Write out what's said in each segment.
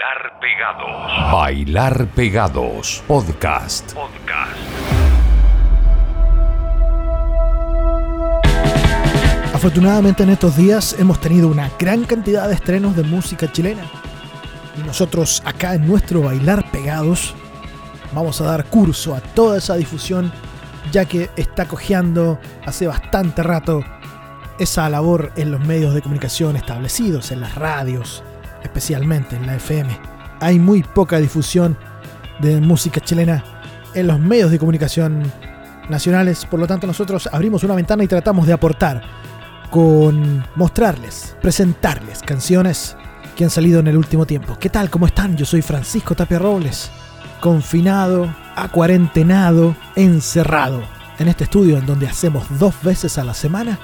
Bailar Pegados. Bailar Pegados. Podcast. Podcast. Afortunadamente en estos días hemos tenido una gran cantidad de estrenos de música chilena. Y nosotros acá en nuestro Bailar Pegados vamos a dar curso a toda esa difusión ya que está cojeando hace bastante rato esa labor en los medios de comunicación establecidos, en las radios, especialmente en la FM. Hay muy poca difusión de música chilena en los medios de comunicación nacionales, por lo tanto nosotros abrimos una ventana y tratamos de aportar con mostrarles, presentarles canciones que han salido en el último tiempo. ¿Qué tal? ¿Cómo están? Yo soy Francisco Tapia Robles, confinado, acuarentenado, encerrado en este estudio en donde hacemos dos veces a la semana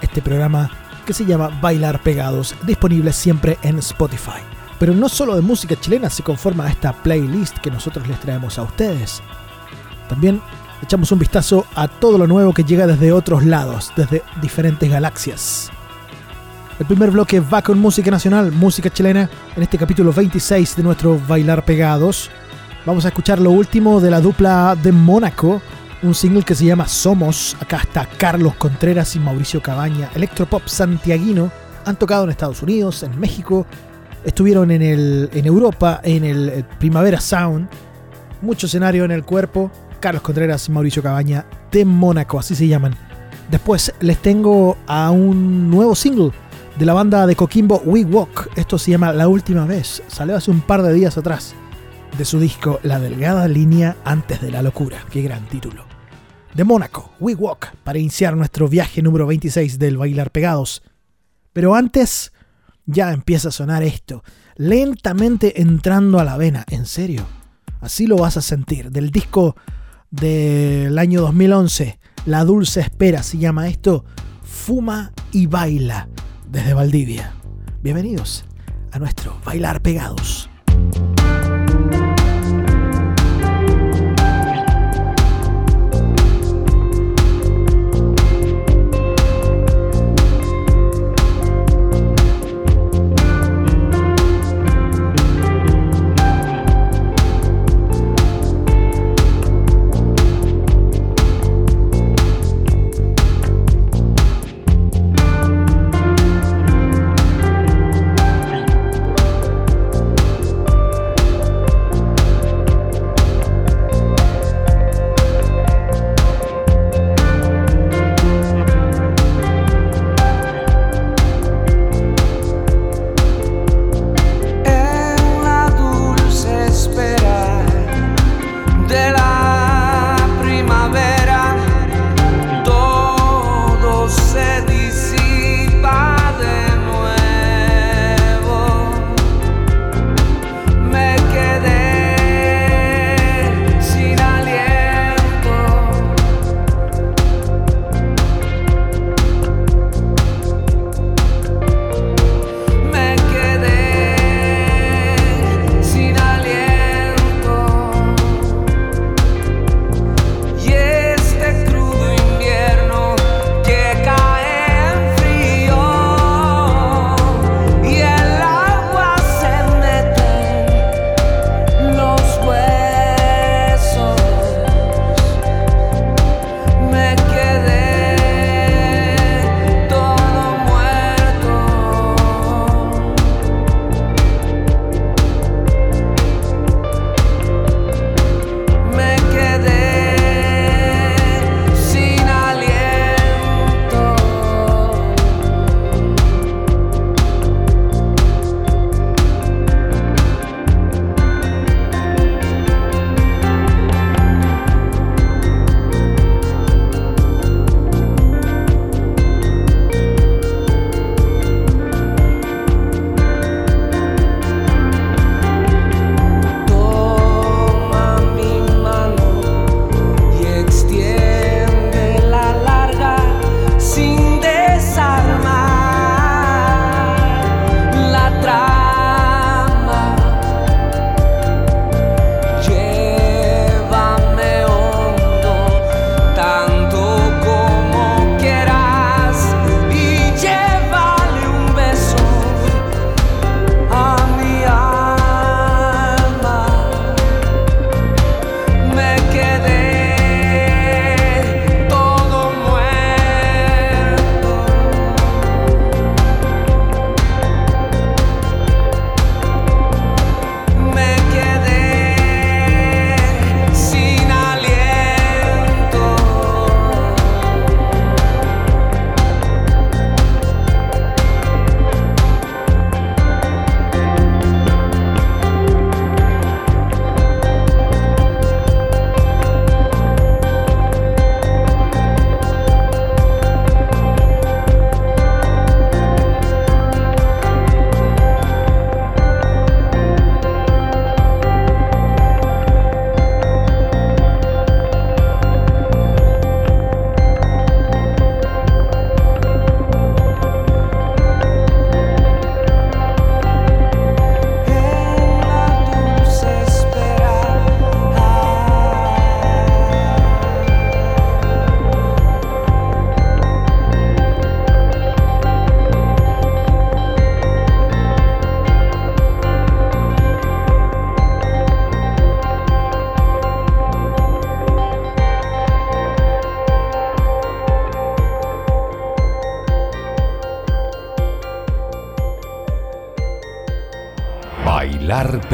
este programa que se llama Bailar Pegados, disponible siempre en Spotify. Pero no solo de música chilena se conforma esta playlist que nosotros les traemos a ustedes. También echamos un vistazo a todo lo nuevo que llega desde otros lados, desde diferentes galaxias. El primer bloque va con música nacional, música chilena, en este capítulo 26 de nuestro Bailar Pegados. Vamos a escuchar lo último de la dupla de Mónaco, un single que se llama Somos. Acá está Carlos Contreras y Mauricio Cabaña, electropop santiaguino. Han tocado en Estados Unidos, en México, estuvieron en, el, en Europa, en el Primavera Sound. Mucho escenario en el cuerpo. Carlos Contreras y Mauricio Cabaña de Mónaco, así se llaman. Después les tengo a un nuevo single de la banda de Coquimbo We Walk. Esto se llama La Última Vez. Salió hace un par de días atrás de su disco La Delgada Línea Antes de la Locura. Qué gran título. De Mónaco, We Walk, para iniciar nuestro viaje número 26 del Bailar Pegados. Pero antes, ya empieza a sonar esto, lentamente entrando a la vena, en serio. Así lo vas a sentir, del disco del año 2011, La Dulce Espera se llama esto, Fuma y Baila, desde Valdivia. Bienvenidos a nuestro Bailar Pegados.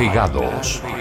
Bailar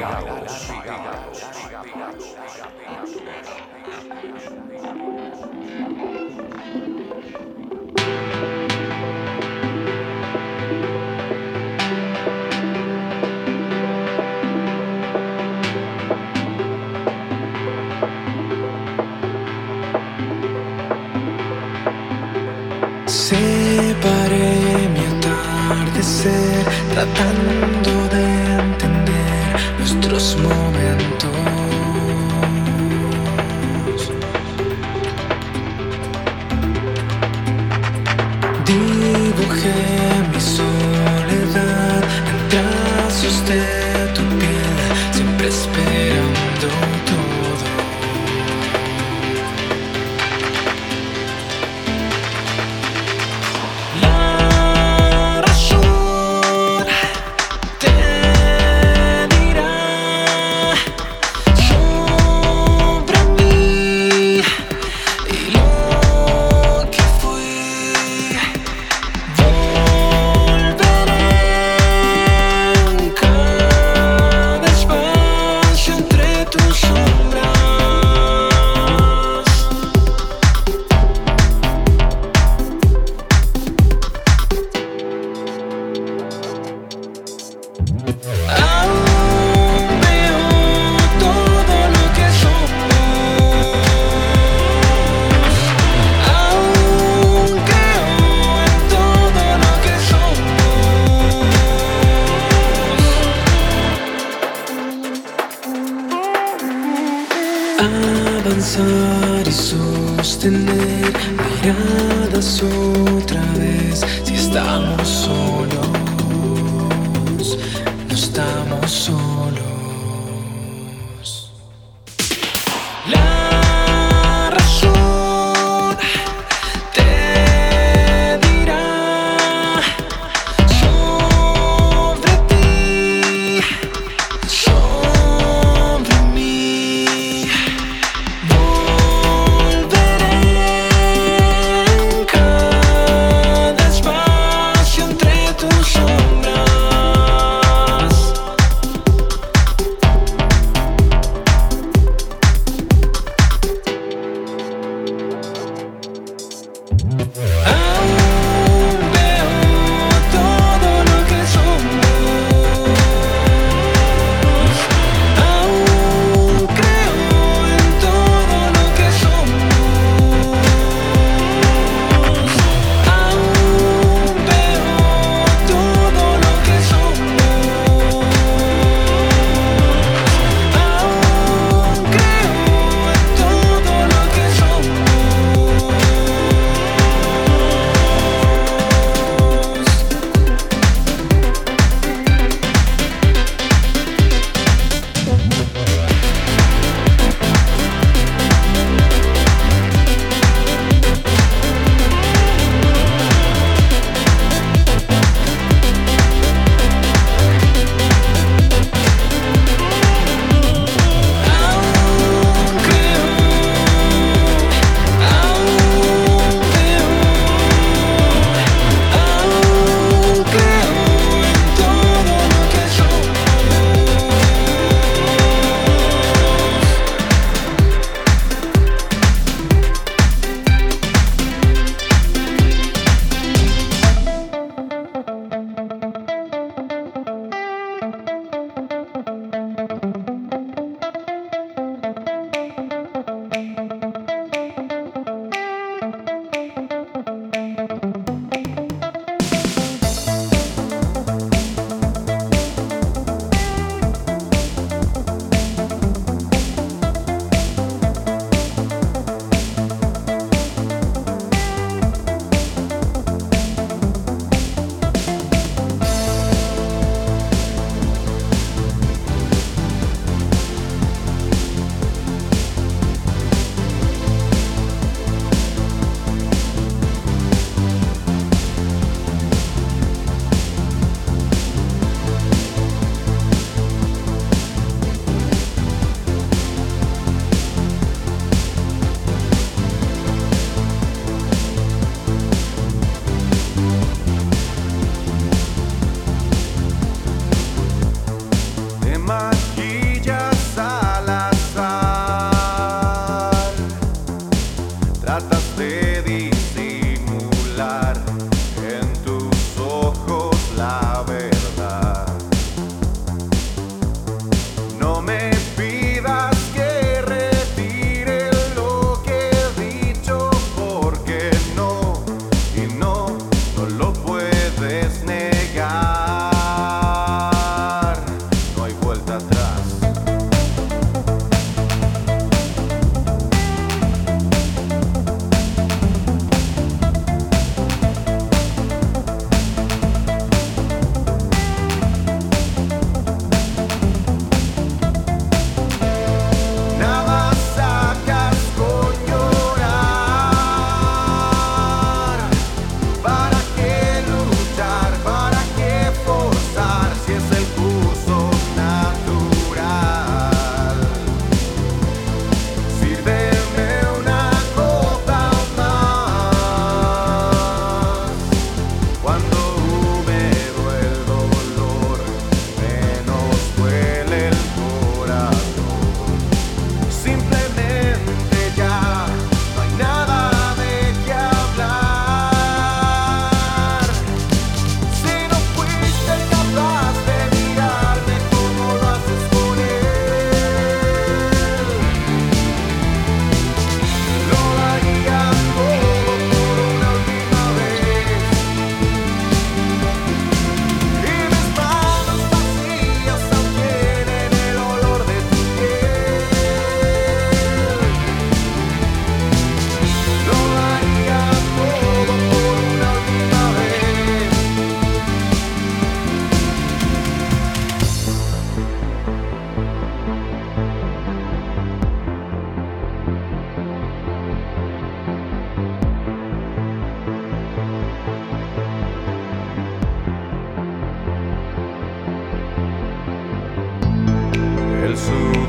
soon.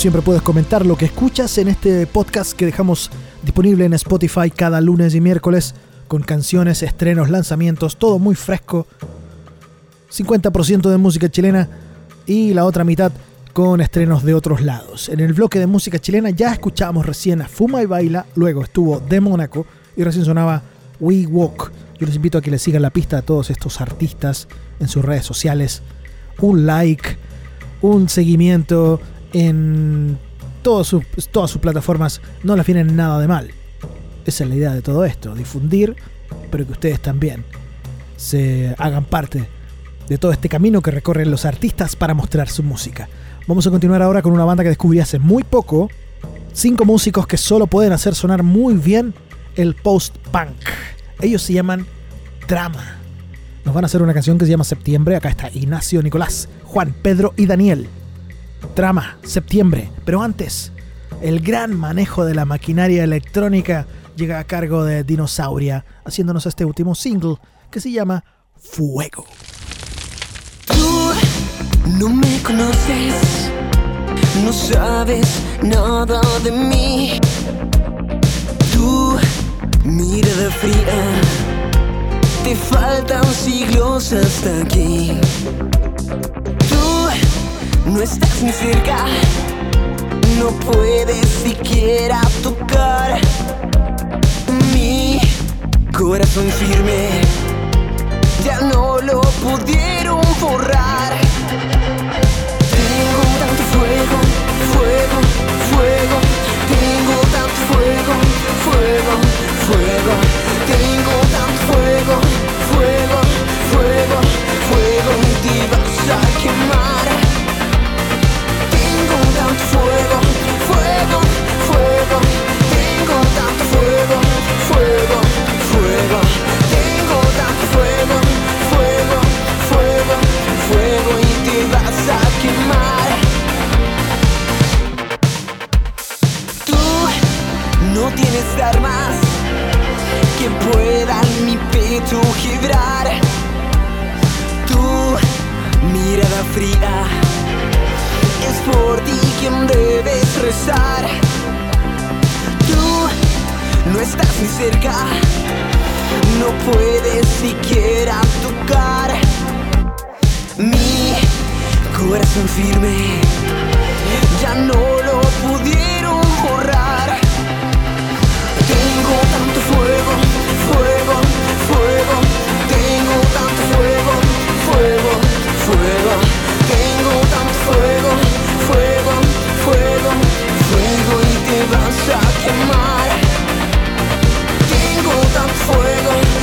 Siempre puedes comentar lo que escuchas en este podcast que dejamos disponible en Spotify cada lunes y miércoles con canciones, estrenos, lanzamientos, todo muy fresco. 50% de música chilena y la otra mitad con estrenos de otros lados. En el bloque de música chilena ya escuchamos recién a Fuma y Baila, luego estuvo De Mónaco y recién sonaba We Walk. Yo les invito a que le sigan la pista a todos estos artistas en sus redes sociales. Un like, un seguimiento en todas sus, plataformas. No las vienen nada de mal. Esa es la idea de todo esto, difundir, pero que ustedes también se hagan parte de todo este camino que recorren los artistas para mostrar su música. Vamos a continuar ahora con una banda que descubrí hace muy poco. Cinco músicos que solo pueden hacer sonar muy bien el post-punk. Ellos se llaman Trama. Nos van a hacer una canción que se llama Septiembre. Acá está Ignacio, Nicolás, Juan, Pedro y Daniel. Trama, Septiembre. Pero antes, el gran manejo de la maquinaria electrónica llega a cargo de Dinosauria, haciéndonos este último single que se llama Fuego. Tú no me conoces, no sabes nada de mí. Tu mirada fría, te faltan siglos hasta aquí. No estás ni cerca, no puedes siquiera tocar mi corazón firme ya no lo pudieron borrar. Tengo tanto fuego, fuego, fuego. Tengo tanto fuego, fuego, fuego. Tengo tanto fuego, fuego, fuego, fuego. Te vas a quemar. Tienes armas que puedan mi pecho quebrar. Rezar. Tú no estás ni cerca, no puedes siquiera tocar mi corazón firme. Ya no lo pudieron borrar. Tengo tanto fuego, danza a quemar. Tengo tan fuego.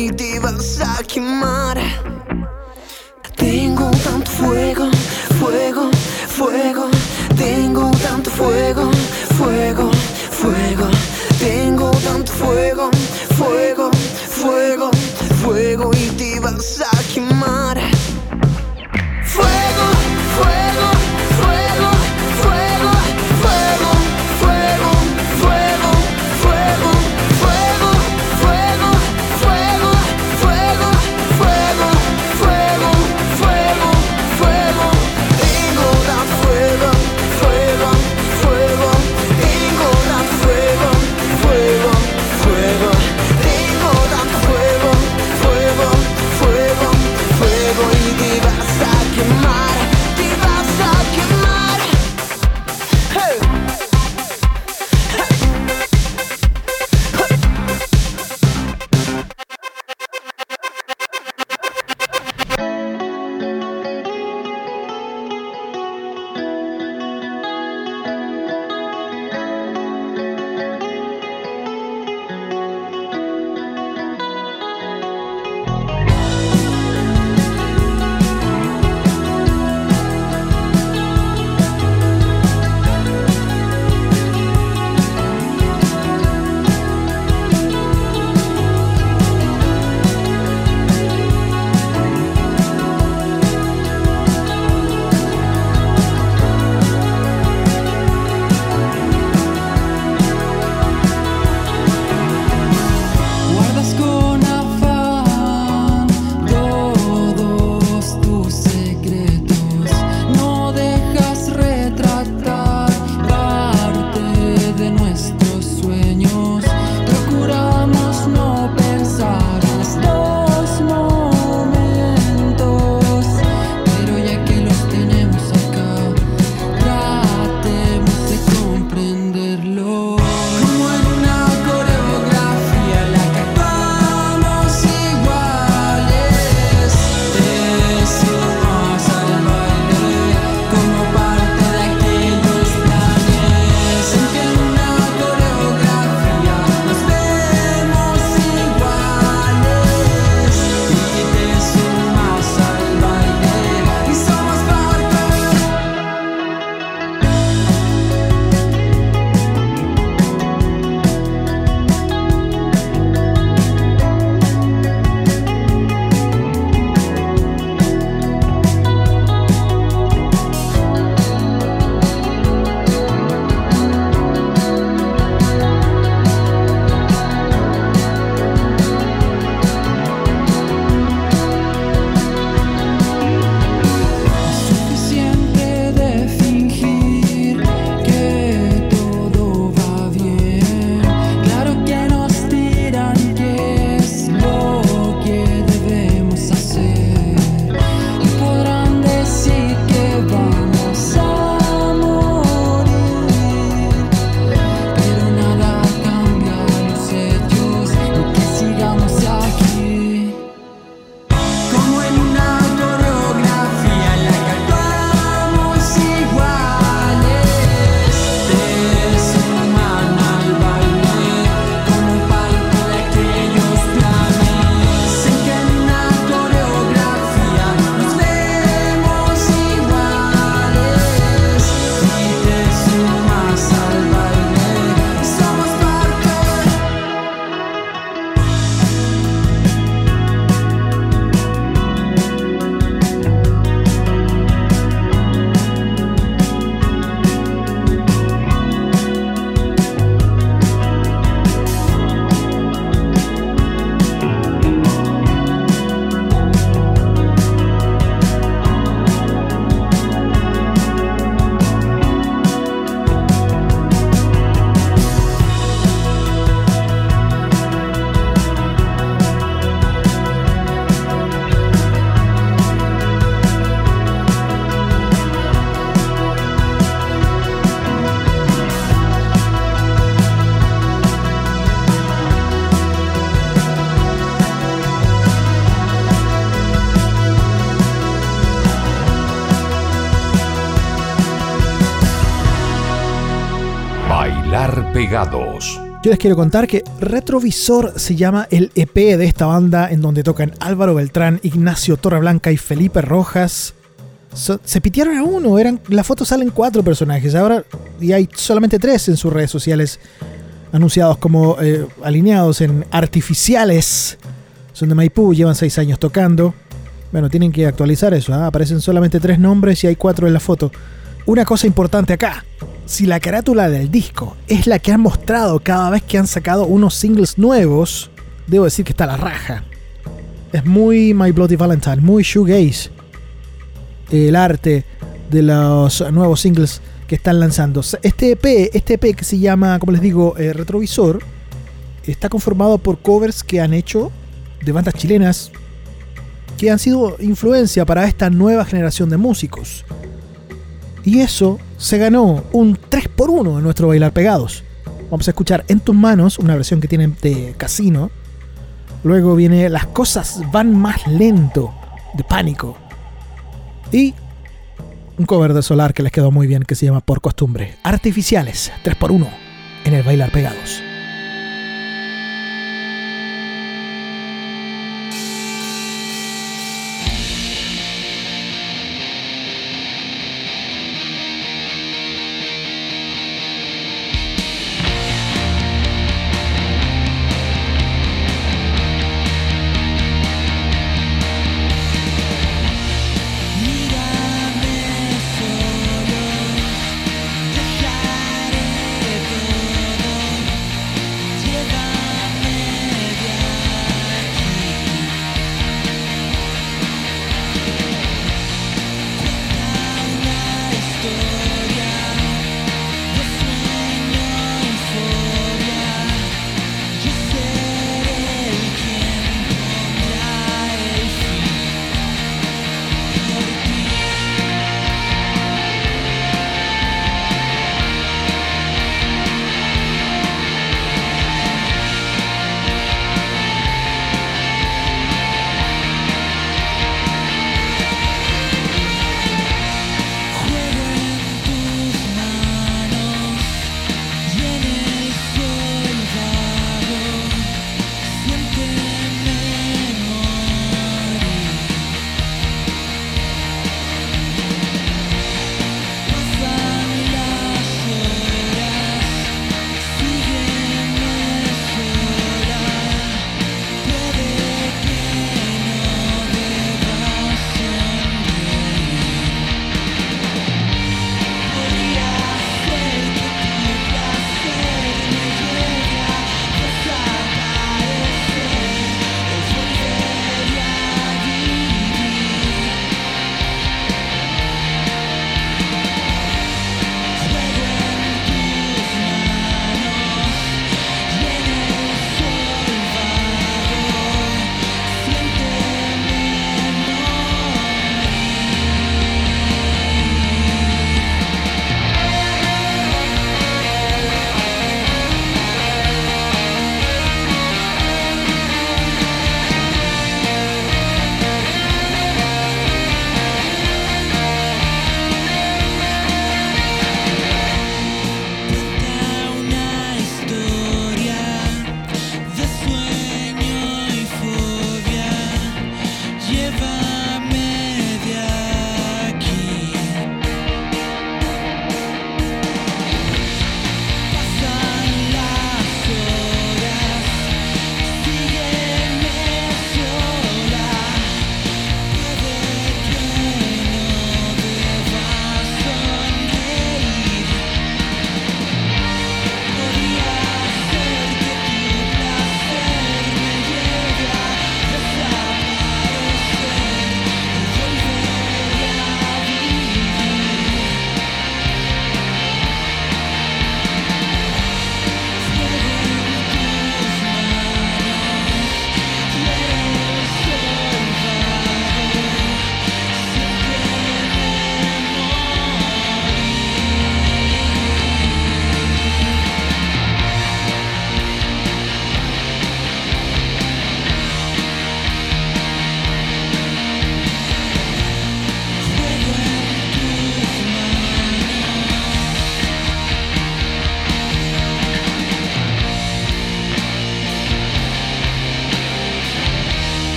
noite e dançar mais Yo les quiero contar que Retrovisor se llama el EP de esta banda en donde tocan Álvaro Beltrán, Ignacio Torreblanca y Felipe Rojas. Se pitearon a uno, eran, la foto salen cuatro personajes, ahora y hay solamente tres en sus redes sociales anunciados como eh, alineados en artificiales. Son de Maipú, llevan seis años tocando. Bueno, tienen que actualizar eso, ¿ah? aparecen solamente tres nombres y hay cuatro en la foto. Una cosa importante acá, si la carátula del disco es la que han mostrado cada vez que han sacado unos singles nuevos, debo decir que está la raja. Es muy My Bloody Valentine, muy shoegaze. El arte de los nuevos singles que están lanzando. Este EP, este EP que se llama, como les digo, eh, Retrovisor, está conformado por covers que han hecho de bandas chilenas que han sido influencia para esta nueva generación de músicos. Y eso se ganó un 3x1 en nuestro Bailar Pegados. Vamos a escuchar En tus manos, una versión que tienen de Casino. Luego viene Las cosas van más lento, de Pánico. Y un cover de Solar que les quedó muy bien, que se llama Por Costumbre. Artificiales, 3x1 en el Bailar Pegados.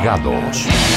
Pegados.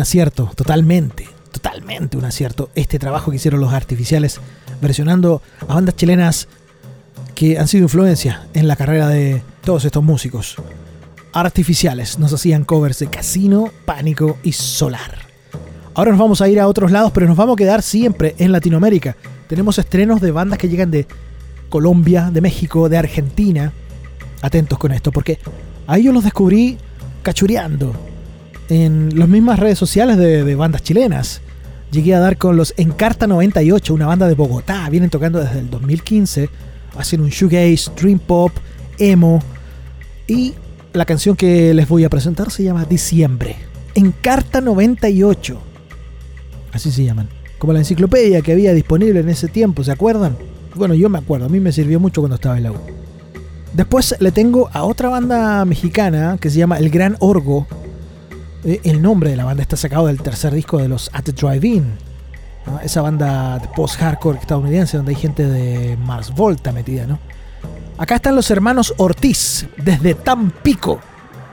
Acierto, totalmente, totalmente un acierto. Este trabajo que hicieron los artificiales versionando a bandas chilenas que han sido influencia en la carrera de todos estos músicos. Artificiales nos hacían covers de Casino, Pánico y Solar. Ahora nos vamos a ir a otros lados, pero nos vamos a quedar siempre en Latinoamérica. Tenemos estrenos de bandas que llegan de Colombia, de México, de Argentina. Atentos con esto, porque ahí yo los descubrí cachureando en las mismas redes sociales de, bandas chilenas. Llegué a dar con los Encarta 98, una banda de Bogotá. Vienen tocando desde el 2015. Hacen un shoegaze, dream pop, emo. Y la canción que les voy a presentar se llama Diciembre. Encarta 98. Así se llaman. Como la enciclopedia que había disponible en ese tiempo, ¿se acuerdan? Bueno, yo me acuerdo, a mí me sirvió mucho cuando estaba en la U. Después le tengo a otra banda mexicana que se llama El Gran Orgo. Eh, el nombre de la banda está sacado del tercer disco de los At the Drive-In. Esa banda post-hardcore estadounidense donde hay gente de Mars Volta metida, ¿no? Acá están los hermanos Ortiz, desde Tampico.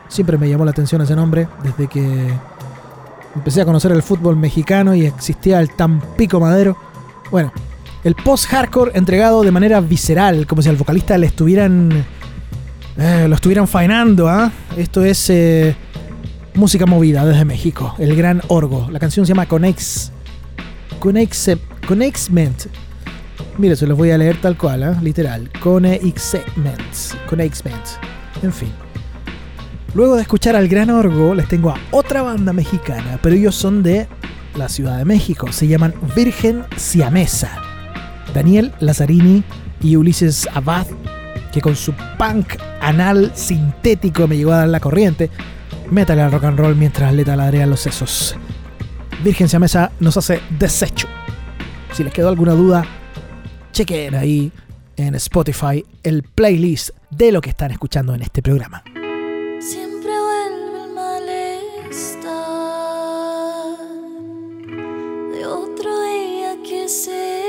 Siempre me llamó la atención ese nombre, desde que empecé a conocer el fútbol mexicano y existía el Tampico Madero. Bueno, el post-hardcore entregado de manera visceral, como si al vocalista le estuvieran. eh, lo estuvieran faenando, ¿ah? Esto es eh, música movida desde México, el gran orgo. La canción se llama Conex. Conex. Conexment. Mire, se los voy a leer tal cual, ¿ah? literal. Conexment. Conexment. En fin. Luego de escuchar al Gran Orgo, les tengo a otra banda mexicana, pero ellos son de la Ciudad de México. Se llaman Virgen Siamesa. Daniel Lazzarini y Ulises Abad, que con su punk anal sintético me llegó a dar la corriente, métale al rock and roll mientras le taladrean los sesos. Virgen Siamesa nos hace desecho. Si les quedó alguna duda, chequen ahí en Spotify el playlist de lo que están escuchando en este programa. Siempre vuelve el malestar de otro día que se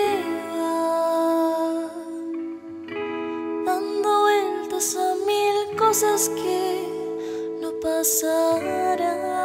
dando vueltas a mil cosas que no pasarán.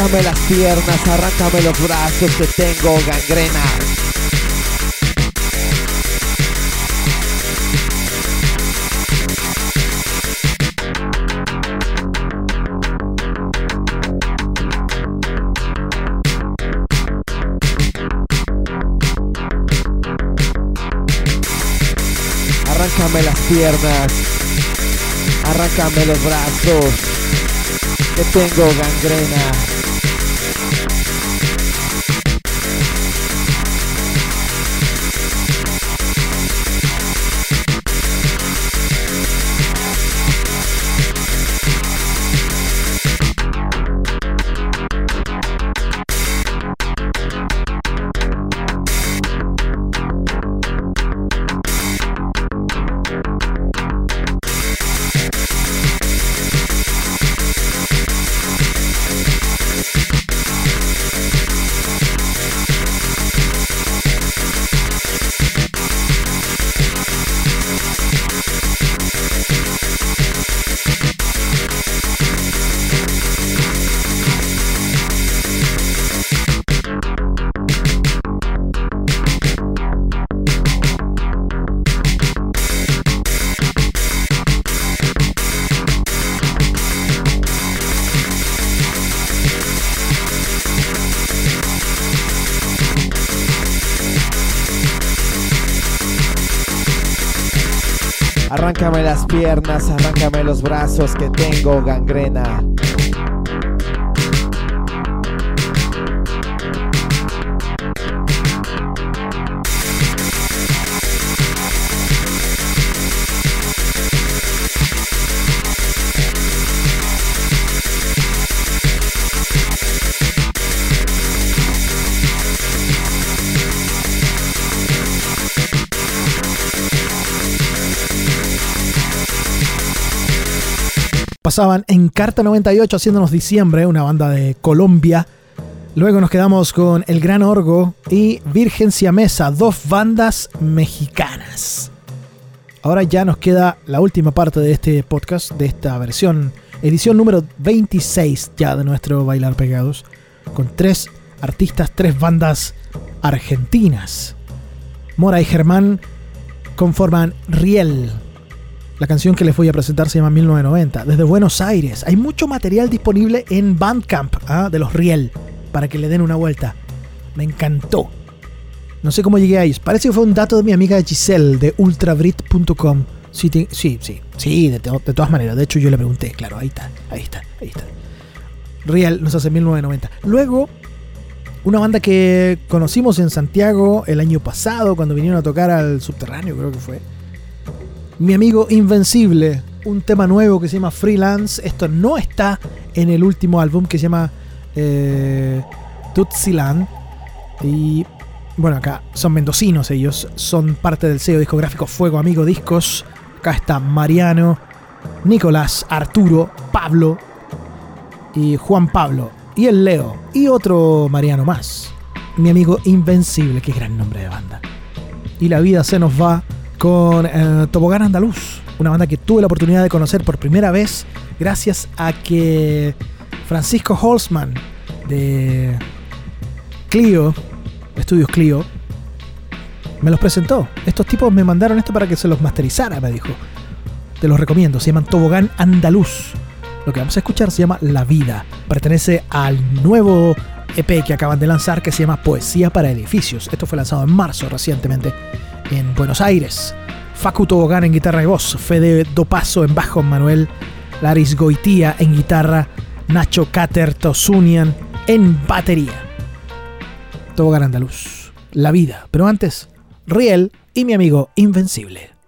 Arráncame las piernas, arráncame los brazos, que tengo gangrena. Arráncame las piernas, arráncame los brazos, que tengo gangrena. las piernas, arráncame los brazos que tengo gangrena. Pasaban en Carta 98 haciéndonos diciembre, una banda de Colombia. Luego nos quedamos con El Gran Orgo y Virgen Siamesa, dos bandas mexicanas. Ahora ya nos queda la última parte de este podcast, de esta versión, edición número 26 ya de nuestro Bailar Pegados, con tres artistas, tres bandas argentinas. Mora y Germán conforman Riel. La canción que les voy a presentar se llama 1990, desde Buenos Aires. Hay mucho material disponible en Bandcamp ¿ah? de los Riel, para que le den una vuelta. Me encantó. No sé cómo llegué a ellos. Parece que fue un dato de mi amiga Giselle de ultravrit.com. Sí, sí, sí, de, to- de todas maneras. De hecho, yo le pregunté, claro, ahí está, ahí está, ahí está. Real nos hace 1990. Luego, una banda que conocimos en Santiago el año pasado, cuando vinieron a tocar al subterráneo, creo que fue. Mi amigo Invencible, un tema nuevo que se llama Freelance. Esto no está en el último álbum que se llama eh. Y bueno, acá son mendocinos ellos, son parte del sello discográfico Fuego Amigo Discos. Acá está Mariano, Nicolás, Arturo, Pablo y Juan Pablo y el Leo y otro Mariano más. Mi amigo Invencible, qué gran nombre de banda. Y la vida se nos va con eh, Tobogán Andaluz, una banda que tuve la oportunidad de conocer por primera vez gracias a que Francisco Holzman de Clio, Estudios Clio, me los presentó. Estos tipos me mandaron esto para que se los masterizara, me dijo. Te los recomiendo, se llaman Tobogán Andaluz. Lo que vamos a escuchar se llama La Vida. Pertenece al nuevo EP que acaban de lanzar que se llama Poesía para Edificios. Esto fue lanzado en marzo recientemente en Buenos Aires. Facu Tobogán en guitarra y voz, Fede Dopaso en bajo, Manuel Laris Goitía en guitarra, Nacho Cater Tosunian en batería. Tobogán Andaluz. La vida. Pero antes, Riel y mi amigo Invencible.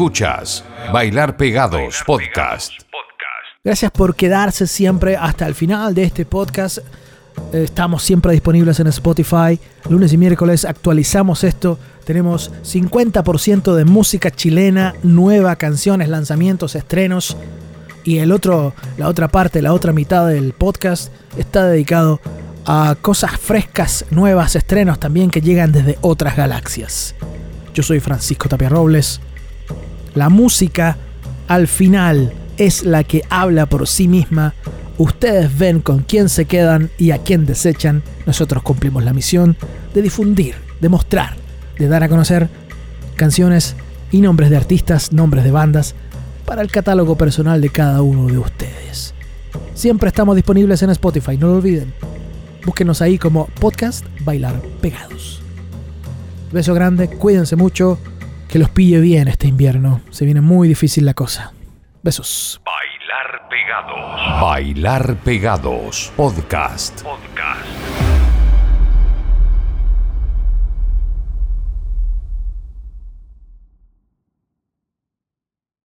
Escuchas Bailar Pegados Podcast. Gracias por quedarse siempre hasta el final de este podcast. Eh, Estamos siempre disponibles en Spotify. Lunes y miércoles actualizamos esto. Tenemos 50% de música chilena, nueva, canciones, lanzamientos, estrenos. Y el otro, la otra parte, la otra mitad del podcast está dedicado a cosas frescas, nuevas, estrenos también que llegan desde otras galaxias. Yo soy Francisco Tapia Robles. La música al final es la que habla por sí misma. Ustedes ven con quién se quedan y a quién desechan. Nosotros cumplimos la misión de difundir, de mostrar, de dar a conocer canciones y nombres de artistas, nombres de bandas para el catálogo personal de cada uno de ustedes. Siempre estamos disponibles en Spotify, no lo olviden. Búsquenos ahí como podcast Bailar Pegados. Beso grande, cuídense mucho, que los pille bien este invierno. Se viene muy difícil la cosa. Besos. Bailar Pegados. Bailar Pegados Podcast. Podcast.